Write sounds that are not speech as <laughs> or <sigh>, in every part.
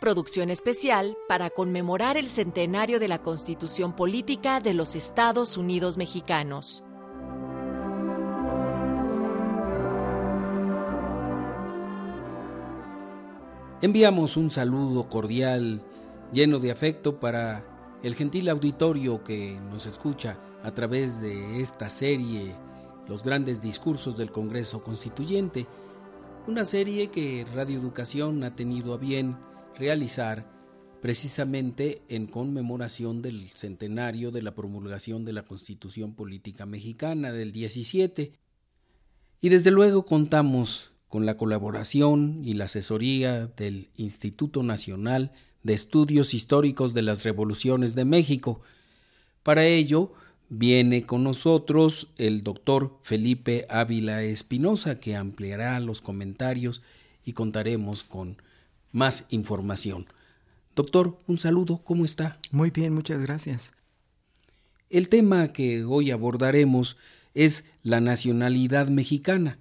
Producción especial para conmemorar el centenario de la Constitución Política de los Estados Unidos Mexicanos. Enviamos un saludo cordial, lleno de afecto para el gentil auditorio que nos escucha a través de esta serie, Los grandes discursos del Congreso Constituyente, una serie que Radio Educación ha tenido a bien realizar precisamente en conmemoración del centenario de la promulgación de la Constitución Política Mexicana del 17. Y desde luego contamos con la colaboración y la asesoría del Instituto Nacional de Estudios Históricos de las Revoluciones de México. Para ello, viene con nosotros el doctor Felipe Ávila Espinosa, que ampliará los comentarios y contaremos con más información. Doctor, un saludo, ¿cómo está? Muy bien, muchas gracias. El tema que hoy abordaremos es la nacionalidad mexicana.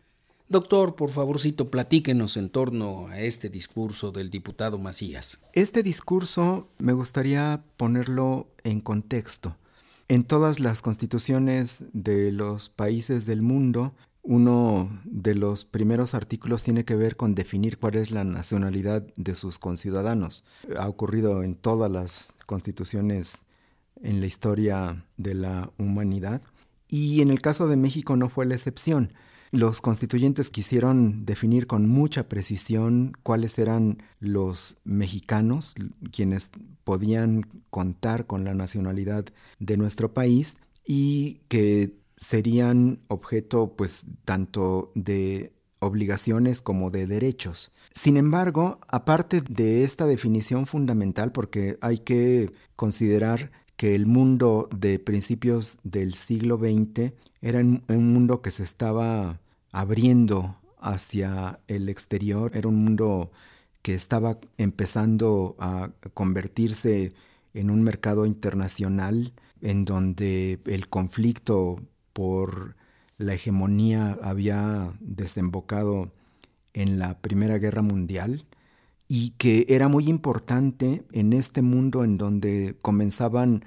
Doctor, por favorcito, platíquenos en torno a este discurso del diputado Macías. Este discurso me gustaría ponerlo en contexto. En todas las constituciones de los países del mundo uno de los primeros artículos tiene que ver con definir cuál es la nacionalidad de sus conciudadanos. Ha ocurrido en todas las constituciones en la historia de la humanidad y en el caso de México no fue la excepción. Los constituyentes quisieron definir con mucha precisión cuáles eran los mexicanos, quienes podían contar con la nacionalidad de nuestro país y que serían objeto pues tanto de obligaciones como de derechos. Sin embargo, aparte de esta definición fundamental, porque hay que considerar que el mundo de principios del siglo XX era un mundo que se estaba abriendo hacia el exterior, era un mundo que estaba empezando a convertirse en un mercado internacional en donde el conflicto por la hegemonía había desembocado en la Primera Guerra Mundial y que era muy importante en este mundo en donde comenzaban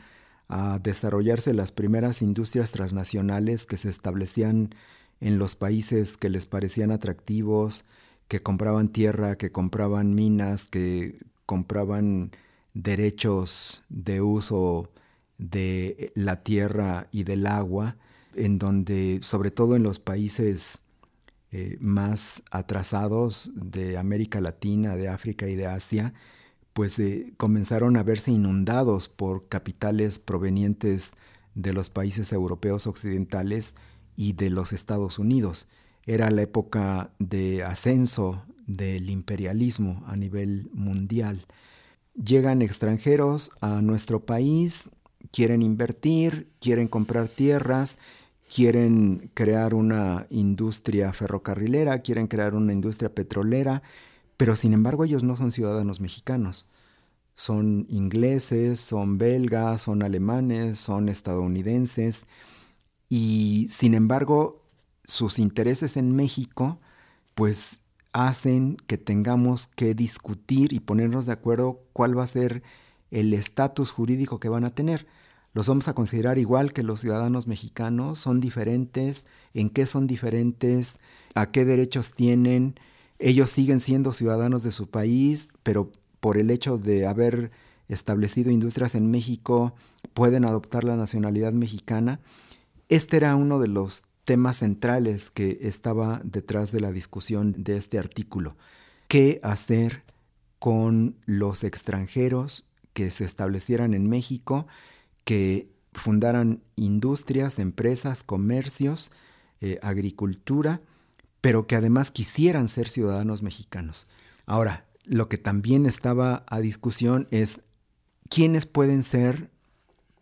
a desarrollarse las primeras industrias transnacionales que se establecían en los países que les parecían atractivos, que compraban tierra, que compraban minas, que compraban derechos de uso de la tierra y del agua, en donde, sobre todo en los países eh, más atrasados de América Latina, de África y de Asia, pues eh, comenzaron a verse inundados por capitales provenientes de los países europeos occidentales y de los Estados Unidos. Era la época de ascenso del imperialismo a nivel mundial. Llegan extranjeros a nuestro país, quieren invertir, quieren comprar tierras, quieren crear una industria ferrocarrilera, quieren crear una industria petrolera, pero sin embargo ellos no son ciudadanos mexicanos. Son ingleses, son belgas, son alemanes, son estadounidenses y sin embargo sus intereses en México pues hacen que tengamos que discutir y ponernos de acuerdo cuál va a ser el estatus jurídico que van a tener los vamos a considerar igual que los ciudadanos mexicanos, son diferentes, en qué son diferentes, a qué derechos tienen, ellos siguen siendo ciudadanos de su país, pero por el hecho de haber establecido industrias en México, pueden adoptar la nacionalidad mexicana. Este era uno de los temas centrales que estaba detrás de la discusión de este artículo. ¿Qué hacer con los extranjeros que se establecieran en México? Que fundaran industrias, empresas, comercios, eh, agricultura, pero que además quisieran ser ciudadanos mexicanos. Ahora, lo que también estaba a discusión es quiénes pueden ser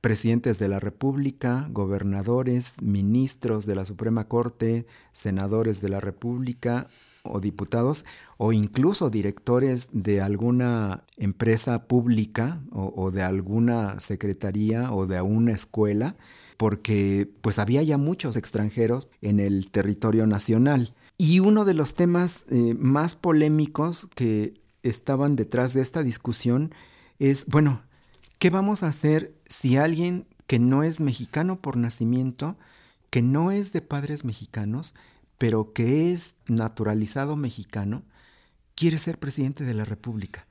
presidentes de la República, gobernadores, ministros de la Suprema Corte, senadores de la República o diputados o incluso directores de alguna empresa pública o, de alguna secretaría o de una escuela porque pues había ya muchos extranjeros en el territorio nacional. Y uno de los temas eh, más polémicos que estaban detrás de esta discusión es, bueno, ¿qué vamos a hacer si alguien que no es mexicano por nacimiento, que no es de padres mexicanos, pero que es naturalizado mexicano, quiere ser presidente de la República,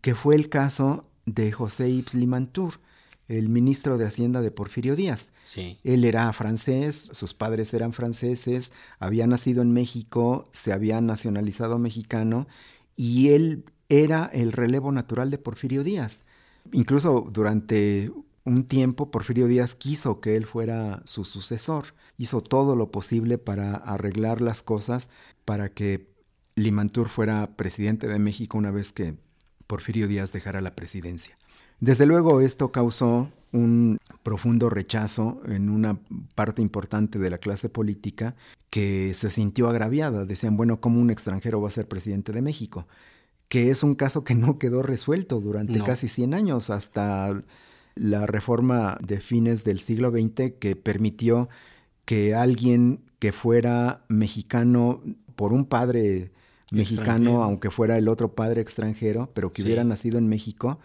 que fue el caso de José Yves Limantour, el ministro de Hacienda de Porfirio Díaz. Sí. Él era francés, sus padres eran franceses, había nacido en México, se había nacionalizado mexicano y él era el relevo natural de Porfirio Díaz. Incluso durante un tiempo Porfirio Díaz quiso que él fuera su sucesor, hizo todo lo posible para arreglar las cosas para que Limantur fuera presidente de México una vez que Porfirio Díaz dejara la presidencia. Desde luego esto causó un profundo rechazo en una parte importante de la clase política que se sintió agraviada. Decían, bueno, ¿cómo un extranjero va a ser presidente de México? Que es un caso que no quedó resuelto durante casi 100 años, hasta la reforma de fines del siglo XX que permitió que alguien que fuera mexicano por un padre mexicano, aunque fuera el otro padre extranjero, pero que hubiera nacido en México,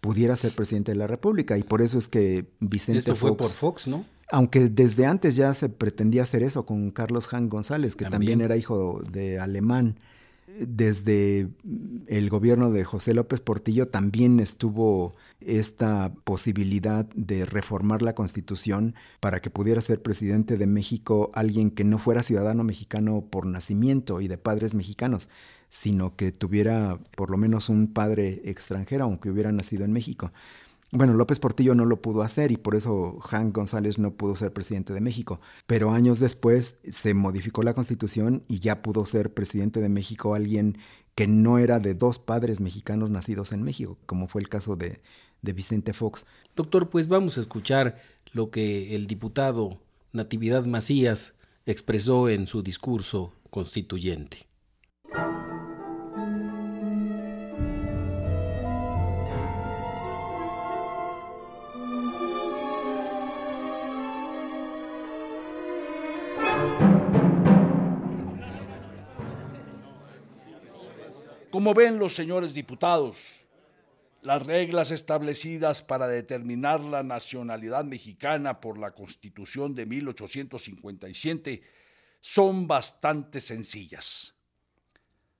pudiera ser presidente de la República. Y por eso es que Vicente Esto fue por Fox, ¿no? Aunque desde antes ya se pretendía hacer eso con Carlos Han González, que también era hijo de alemán desde el gobierno de José López Portillo también estuvo esta posibilidad de reformar la constitución para que pudiera ser presidente de México alguien que no fuera ciudadano mexicano por nacimiento y de padres mexicanos, sino que tuviera por lo menos un padre extranjero, aunque hubiera nacido en México. Bueno, López Portillo no lo pudo hacer y por eso Juan González no pudo ser presidente de México. Pero años después se modificó la constitución y ya pudo ser presidente de México alguien que no era de dos padres mexicanos nacidos en México, como fue el caso de, de Vicente Fox. Doctor, pues vamos a escuchar lo que el diputado Natividad Macías expresó en su discurso constituyente. Como ven los señores diputados, las reglas establecidas para determinar la nacionalidad mexicana por la Constitución de 1857 son bastante sencillas.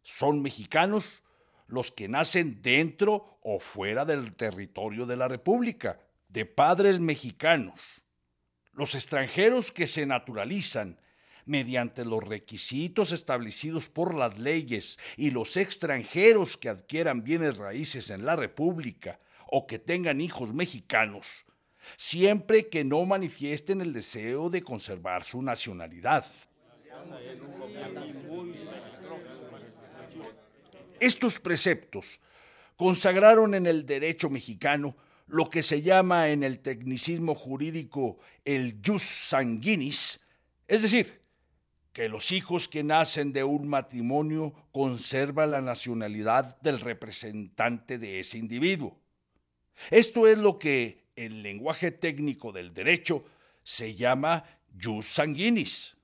Son mexicanos los que nacen dentro o fuera del territorio de la República, de padres mexicanos. Los extranjeros que se naturalizan mediante los requisitos establecidos por las leyes y los extranjeros que adquieran bienes raíces en la República o que tengan hijos mexicanos, siempre que no manifiesten el deseo de conservar su nacionalidad. Estos preceptos consagraron en el derecho mexicano lo que se llama en el tecnicismo jurídico el jus sanguinis, es decir, que los hijos que nacen de un matrimonio conservan la nacionalidad del representante de ese individuo. Esto es lo que, en lenguaje técnico del derecho, se llama jus sanguinis.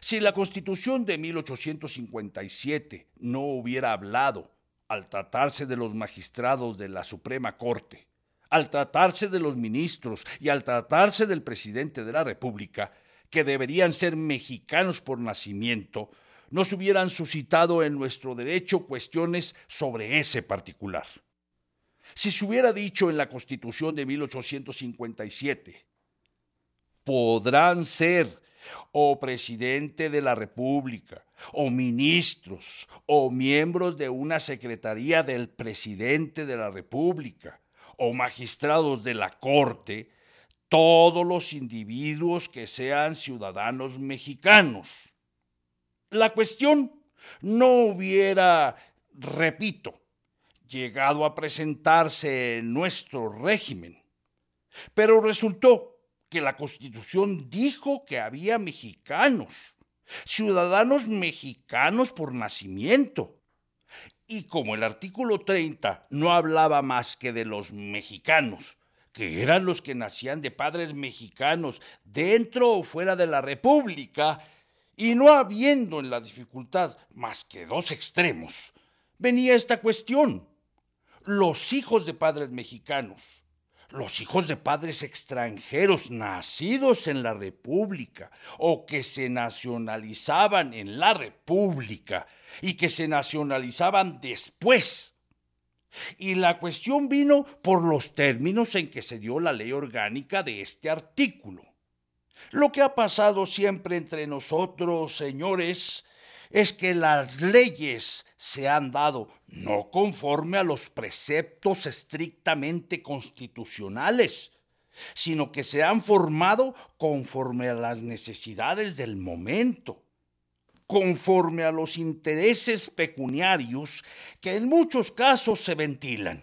Si la Constitución de 1857 no hubiera hablado, al tratarse de los magistrados de la Suprema Corte, al tratarse de los ministros y al tratarse del presidente de la República, que deberían ser mexicanos por nacimiento, nos hubieran suscitado en nuestro derecho cuestiones sobre ese particular. Si se hubiera dicho en la Constitución de 1857, podrán ser o presidente de la República, o ministros, o miembros de una secretaría del presidente de la República, o magistrados de la Corte, todos los individuos que sean ciudadanos mexicanos. La cuestión no hubiera, repito, llegado a presentarse en nuestro régimen, Pero resultó que la Constitución dijo que había mexicanos, ciudadanos mexicanos por nacimiento. Y como el artículo 30 no hablaba más que de los mexicanos, que eran los que nacían de padres mexicanos dentro o fuera de la República, y no habiendo en la dificultad más que dos extremos, venía esta cuestión. Los hijos de padres mexicanos, los hijos de padres extranjeros nacidos en la República o que se nacionalizaban en la República y que se nacionalizaban después. Y la cuestión vino por los términos en que se dio la ley orgánica de este artículo. Lo que ha pasado siempre entre nosotros, señores, es que las leyes se han dado no conforme a los preceptos estrictamente constitucionales, sino que se han formado conforme a las necesidades del momento, conforme a los intereses pecuniarios que en muchos casos se ventilan.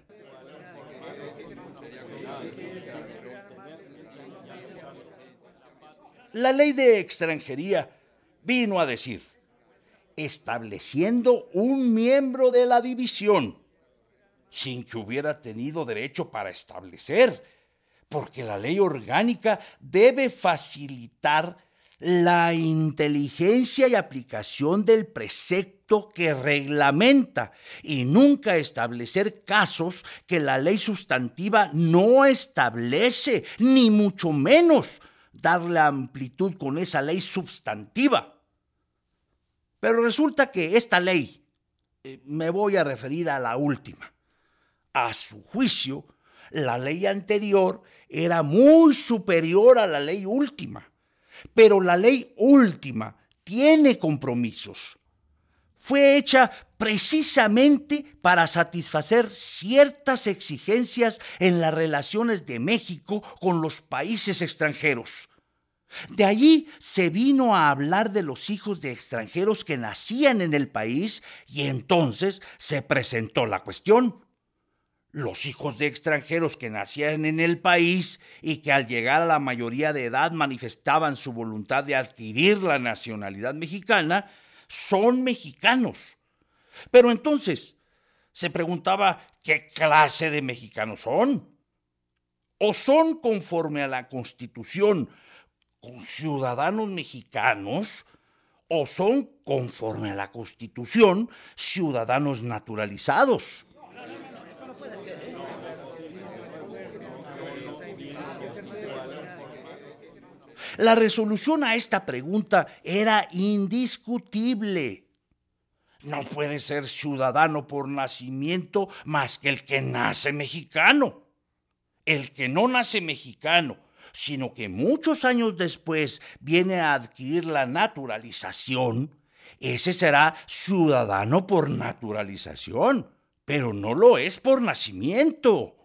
La ley de extranjería vino a decir, estableciendo un miembro de la división, sin que hubiera tenido derecho para establecer, porque la ley orgánica debe facilitar la inteligencia y aplicación del precepto que reglamenta y nunca establecer casos que la ley sustantiva no establece, ni mucho menos darle amplitud con esa ley sustantiva. Pero resulta que esta ley, eh, me voy a referir a la última, a su juicio, la ley anterior era muy superior a la ley última, pero la ley última tiene compromisos. Fue hecha precisamente para satisfacer ciertas exigencias en las relaciones de México con los países extranjeros. De allí se vino a hablar de los hijos de extranjeros que nacían en el país y entonces se presentó la cuestión. Los hijos de extranjeros que nacían en el país y que al llegar a la mayoría de edad manifestaban su voluntad de adquirir la nacionalidad mexicana son mexicanos. Pero entonces se preguntaba qué clase de mexicanos son. ¿O son conforme a la Constitución con ciudadanos mexicanos o son, conforme a la Constitución, ciudadanos naturalizados. La resolución a esta pregunta era indiscutible. No puede ser ciudadano por nacimiento más que el que nace mexicano. El que no nace mexicano sino que muchos años después viene a adquirir la naturalización, ese será ciudadano por naturalización, pero no lo es por nacimiento.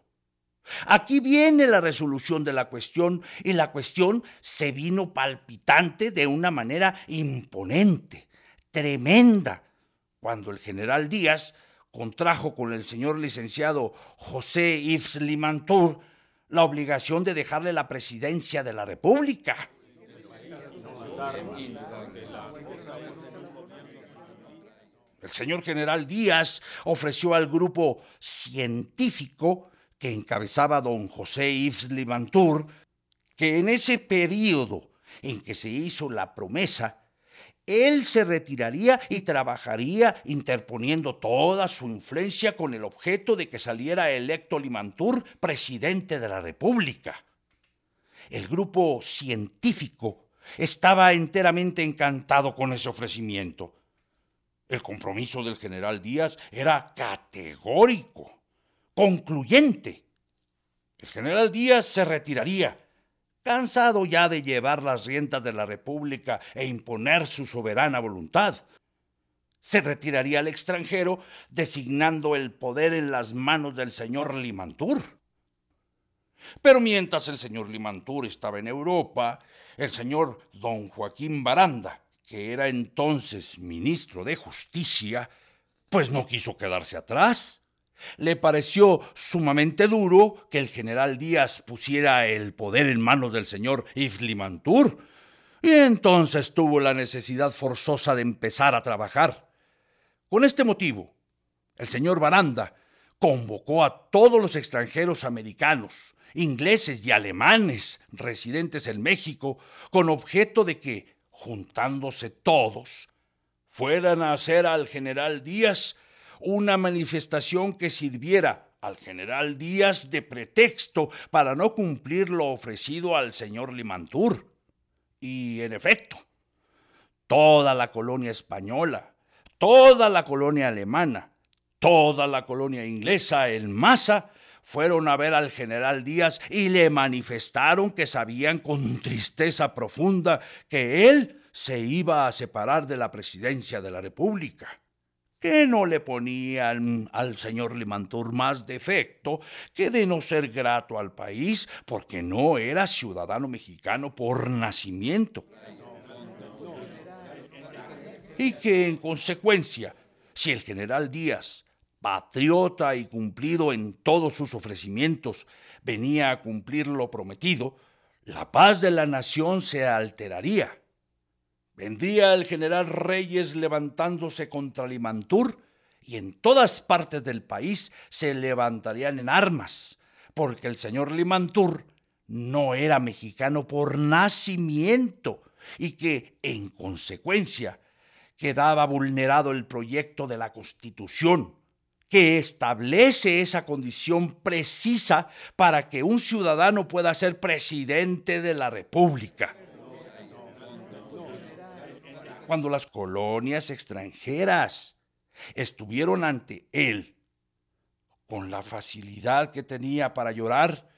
Aquí viene la resolución de la cuestión y la cuestión se vino palpitante de una manera imponente, tremenda, cuando el general Díaz contrajo con el señor licenciado José Yves Limantour la obligación de dejarle la presidencia de la República. El señor general Díaz ofreció al grupo científico que encabezaba don José Yves Limantour que en ese periodo en que se hizo la promesa él se retiraría y trabajaría interponiendo toda su influencia con el objeto de que saliera electo Limantur presidente de la República. El grupo científico estaba enteramente encantado con ese ofrecimiento. El compromiso del general Díaz era categórico, concluyente. El general Díaz se retiraría cansado ya de llevar las riendas de la República e imponer su soberana voluntad. Se retiraría al extranjero designando el poder en las manos del señor Limantur. Pero mientras el señor Limantur estaba en Europa, el señor don Joaquín Baranda, que era entonces ministro de Justicia, pues no quiso quedarse atrás le pareció sumamente duro que el general Díaz pusiera el poder en manos del señor Iflimantur, y entonces tuvo la necesidad forzosa de empezar a trabajar. Con este motivo, el señor Baranda convocó a todos los extranjeros americanos, ingleses y alemanes residentes en México con objeto de que, juntándose todos, fueran a hacer al general Díaz una manifestación que sirviera al general Díaz de pretexto para no cumplir lo ofrecido al señor Limantur. Y en efecto, toda la colonia española, toda la colonia alemana, toda la colonia inglesa en masa fueron a ver al general Díaz y le manifestaron que sabían con <laughs> tristeza profunda que él se iba a separar de la presidencia de la República que no le ponían al señor Limantur más defecto que de no ser grato al país porque no era ciudadano mexicano por nacimiento. Y que en consecuencia, si el general Díaz, patriota y cumplido en todos sus ofrecimientos, venía a cumplir lo prometido, la paz de la nación se alteraría Vendría el general Reyes levantándose contra Limantur y en todas partes del país se levantarían en armas, porque el señor Limantur no era mexicano por nacimiento y que, en consecuencia, quedaba vulnerado el proyecto de la Constitución, que establece esa condición precisa para que un ciudadano pueda ser presidente de la República cuando las colonias extranjeras estuvieron ante él, con la facilidad que tenía para llorar,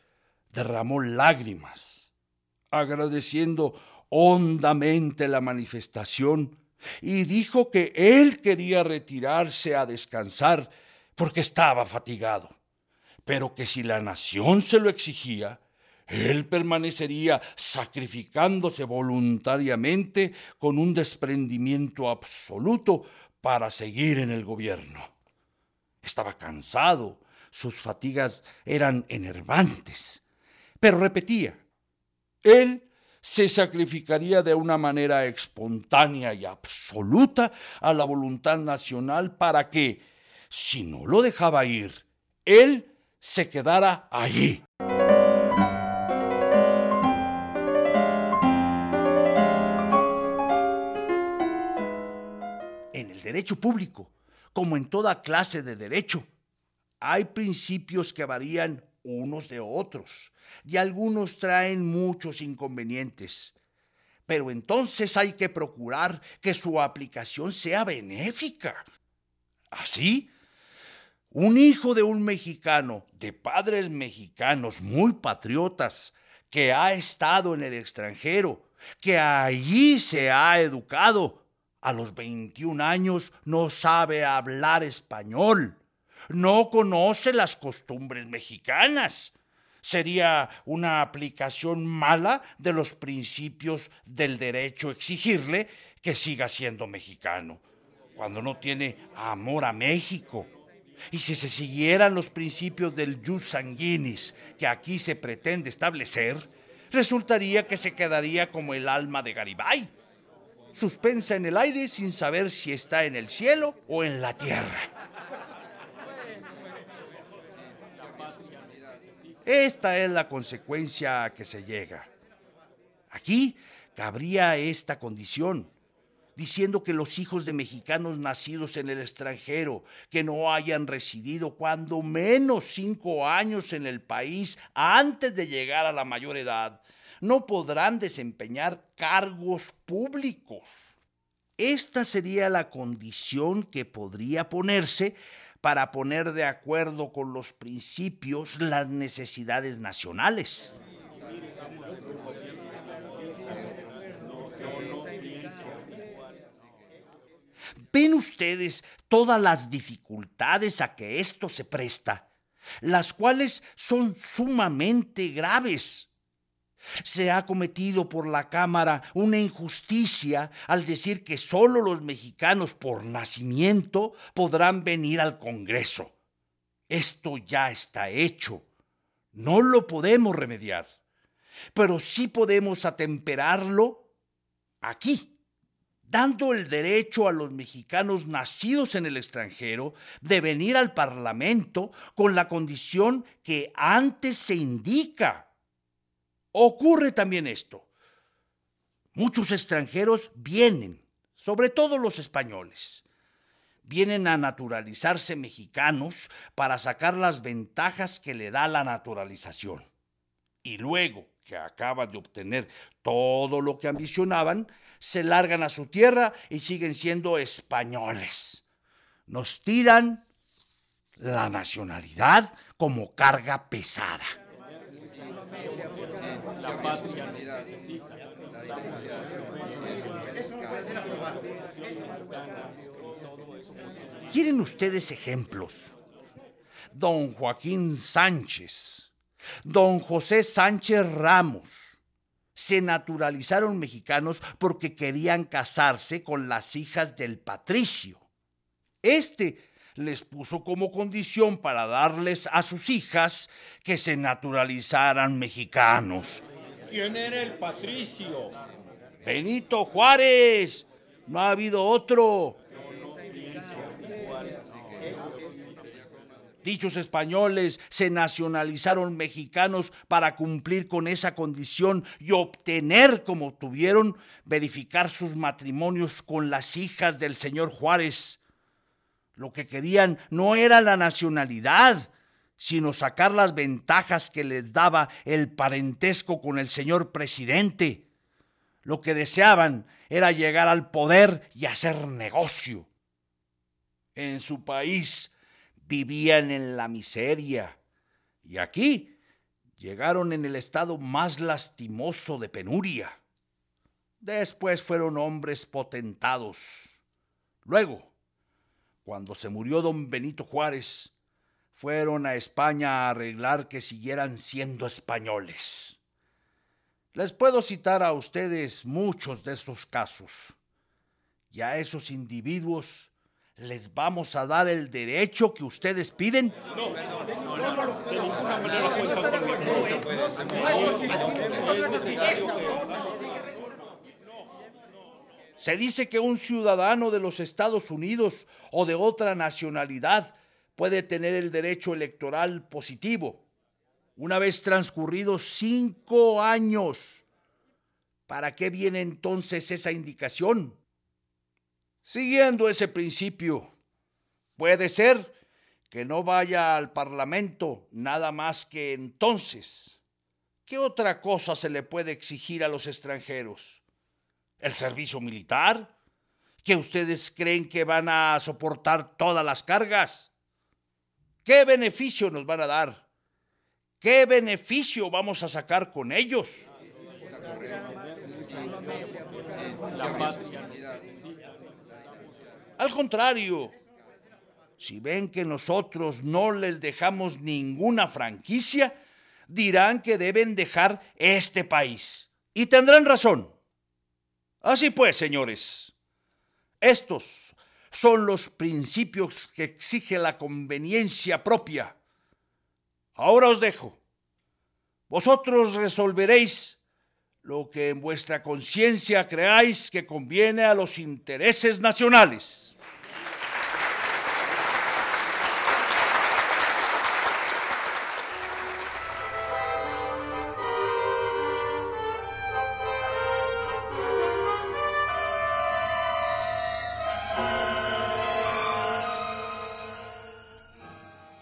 derramó lágrimas, agradeciendo hondamente la manifestación y dijo que él quería retirarse a descansar porque estaba fatigado, pero que si la nación se lo exigía, él permanecería sacrificándose voluntariamente con un desprendimiento absoluto para seguir en el gobierno. Estaba cansado, sus fatigas eran enervantes, pero repetía, él se sacrificaría de una manera espontánea y absoluta a la voluntad nacional para que, si no lo dejaba ir, él se quedara allí. Derecho público, como en toda clase de derecho. Hay principios que varían unos de otros y algunos traen muchos inconvenientes. Pero entonces hay que procurar que su aplicación sea benéfica. Así, un hijo de un mexicano, de padres mexicanos muy patriotas, que ha estado en el extranjero, que allí se ha educado, a los 21 años no sabe hablar español, no conoce las costumbres mexicanas. Sería una aplicación mala de los principios del derecho exigirle que siga siendo mexicano, cuando no tiene amor a México. Y si se siguieran los principios del jus sanguinis que aquí se pretende establecer, resultaría que se quedaría como el alma de Garibay suspensa en el aire sin saber si está en el cielo o en la tierra. Esta es la consecuencia a que se llega. Aquí cabría esta condición, diciendo que los hijos de mexicanos nacidos en el extranjero, que no hayan residido cuando menos cinco años en el país antes de llegar a la mayor edad, no podrán desempeñar cargos públicos. Esta sería la condición que podría ponerse para poner de acuerdo con los principios las necesidades nacionales. Ven ustedes todas las dificultades a que esto se presta, las cuales son sumamente graves. Se ha cometido por la Cámara una injusticia al decir que solo los mexicanos por nacimiento podrán venir al Congreso. Esto ya está hecho. No lo podemos remediar, pero sí podemos atemperarlo aquí, dando el derecho a los mexicanos nacidos en el extranjero de venir al Parlamento con la condición que antes se indica. Ocurre también esto. Muchos extranjeros vienen, sobre todo los españoles, vienen a naturalizarse mexicanos para sacar las ventajas que le da la naturalización. Y luego que acaban de obtener todo lo que ambicionaban, se largan a su tierra y siguen siendo españoles. Nos tiran la nacionalidad como carga pesada. ¿Quieren ustedes ejemplos? Don Joaquín Sánchez, don José Sánchez Ramos, se naturalizaron mexicanos porque querían casarse con las hijas del patricio. Este les puso como condición para darles a sus hijas que se naturalizaran mexicanos. ¿Quién era el patricio? Benito Juárez. No ha habido otro. Dichos españoles se nacionalizaron mexicanos para cumplir con esa condición y obtener, como tuvieron, verificar sus matrimonios con las hijas del señor Juárez. Lo que querían no era la nacionalidad, sino sacar las ventajas que les daba el parentesco con el señor presidente. Lo que deseaban era llegar al poder y hacer negocio. En su país vivían en la miseria y aquí llegaron en el estado más lastimoso de penuria. Después fueron hombres potentados. Luego, cuando se murió don Benito Juárez, fueron a España a arreglar que siguieran siendo españoles. Les puedo citar a ustedes muchos de estos casos. Y a esos individuos les vamos a dar el derecho que ustedes piden. Se dice que un ciudadano de los Estados Unidos o de otra nacionalidad puede tener el derecho electoral positivo una vez transcurridos cinco años. ¿Para qué viene entonces esa indicación? Siguiendo ese principio, puede ser que no vaya al Parlamento nada más que entonces. ¿Qué otra cosa se le puede exigir a los extranjeros? ¿El servicio militar? ¿Que ustedes creen que van a soportar todas las cargas? ¿Qué beneficio nos van a dar? ¿Qué beneficio vamos a sacar con ellos? Al contrario, si ven que nosotros no les dejamos ninguna franquicia, dirán que deben dejar este país. Y tendrán razón. Así pues, señores, estos son los principios que exige la conveniencia propia. Ahora os dejo. Vosotros resolveréis lo que en vuestra conciencia creáis que conviene a los intereses nacionales.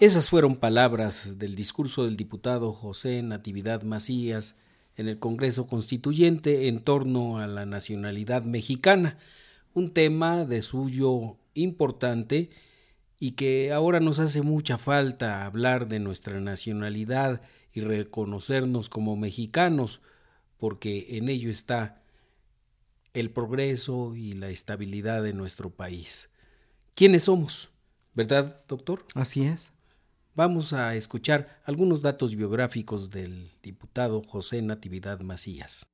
Esas fueron palabras del discurso del diputado José Natividad Macías en el Congreso Constituyente en torno a la nacionalidad mexicana, un tema de suyo importante y que ahora nos hace mucha falta hablar de nuestra nacionalidad y reconocernos como mexicanos, porque en ello está el progreso y la estabilidad de nuestro país. ¿Quiénes somos? ¿Verdad, doctor? Así es. Vamos a escuchar algunos datos biográficos del diputado José Natividad Macías.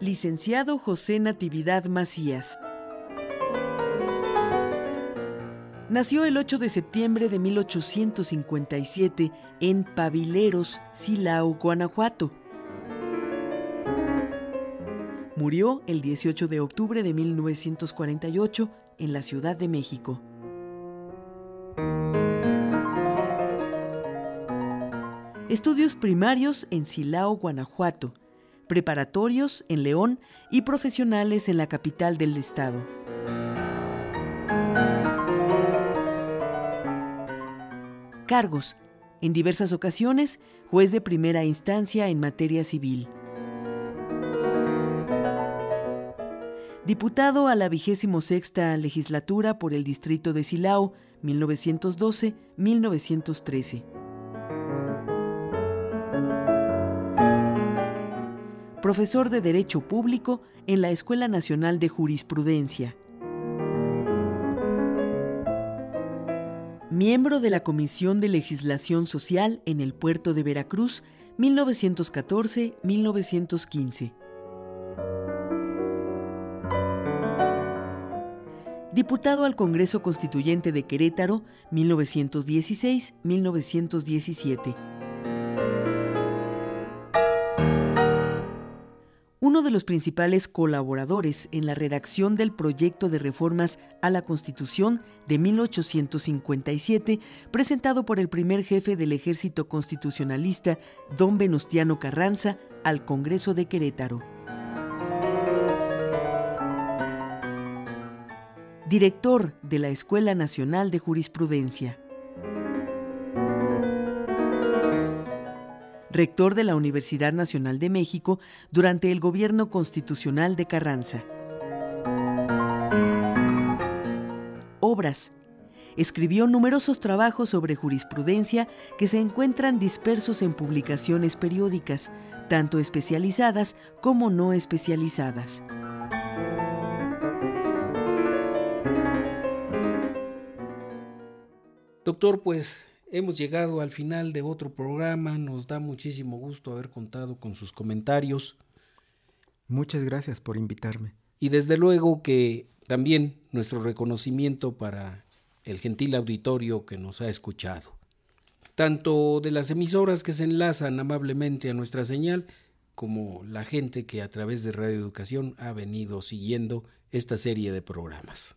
Licenciado José Natividad Macías. Nació el 8 de septiembre de 1857 en Pavileros, Silao, Guanajuato. Murió el 18 de octubre de 1948 en la Ciudad de México. Estudios primarios en Silao, Guanajuato, preparatorios en León y profesionales en la capital del estado. Cargos. En diversas ocasiones, juez de primera instancia en materia civil. Diputado a la vigésimo sexta legislatura por el distrito de Silao, 1912-1913. Profesor de Derecho Público en la Escuela Nacional de Jurisprudencia. miembro de la Comisión de Legislación Social en el puerto de Veracruz, 1914-1915. Diputado al Congreso Constituyente de Querétaro, 1916-1917. uno de los principales colaboradores en la redacción del proyecto de reformas a la Constitución de 1857, presentado por el primer jefe del ejército constitucionalista, don Venustiano Carranza, al Congreso de Querétaro. Director de la Escuela Nacional de Jurisprudencia. rector de la Universidad Nacional de México durante el gobierno constitucional de Carranza. Obras. Escribió numerosos trabajos sobre jurisprudencia que se encuentran dispersos en publicaciones periódicas, tanto especializadas como no especializadas. Doctor, pues Hemos llegado al final de otro programa, nos da muchísimo gusto haber contado con sus comentarios. Muchas gracias por invitarme. Y desde luego que también nuestro reconocimiento para el gentil auditorio que nos ha escuchado, tanto de las emisoras que se enlazan amablemente a nuestra señal, como la gente que a través de Radio Educación ha venido siguiendo esta serie de programas.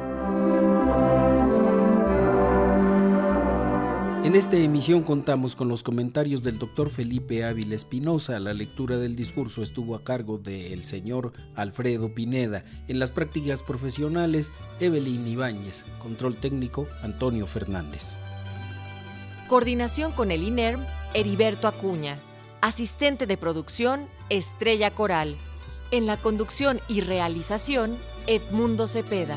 En esta emisión contamos con los comentarios del doctor Felipe Ávila Espinosa. La lectura del discurso estuvo a cargo del señor Alfredo Pineda. En las prácticas profesionales, Evelyn Ibáñez. Control técnico, Antonio Fernández. Coordinación con el INERM, Heriberto Acuña. Asistente de producción, Estrella Coral. En la conducción y realización, Edmundo Cepeda.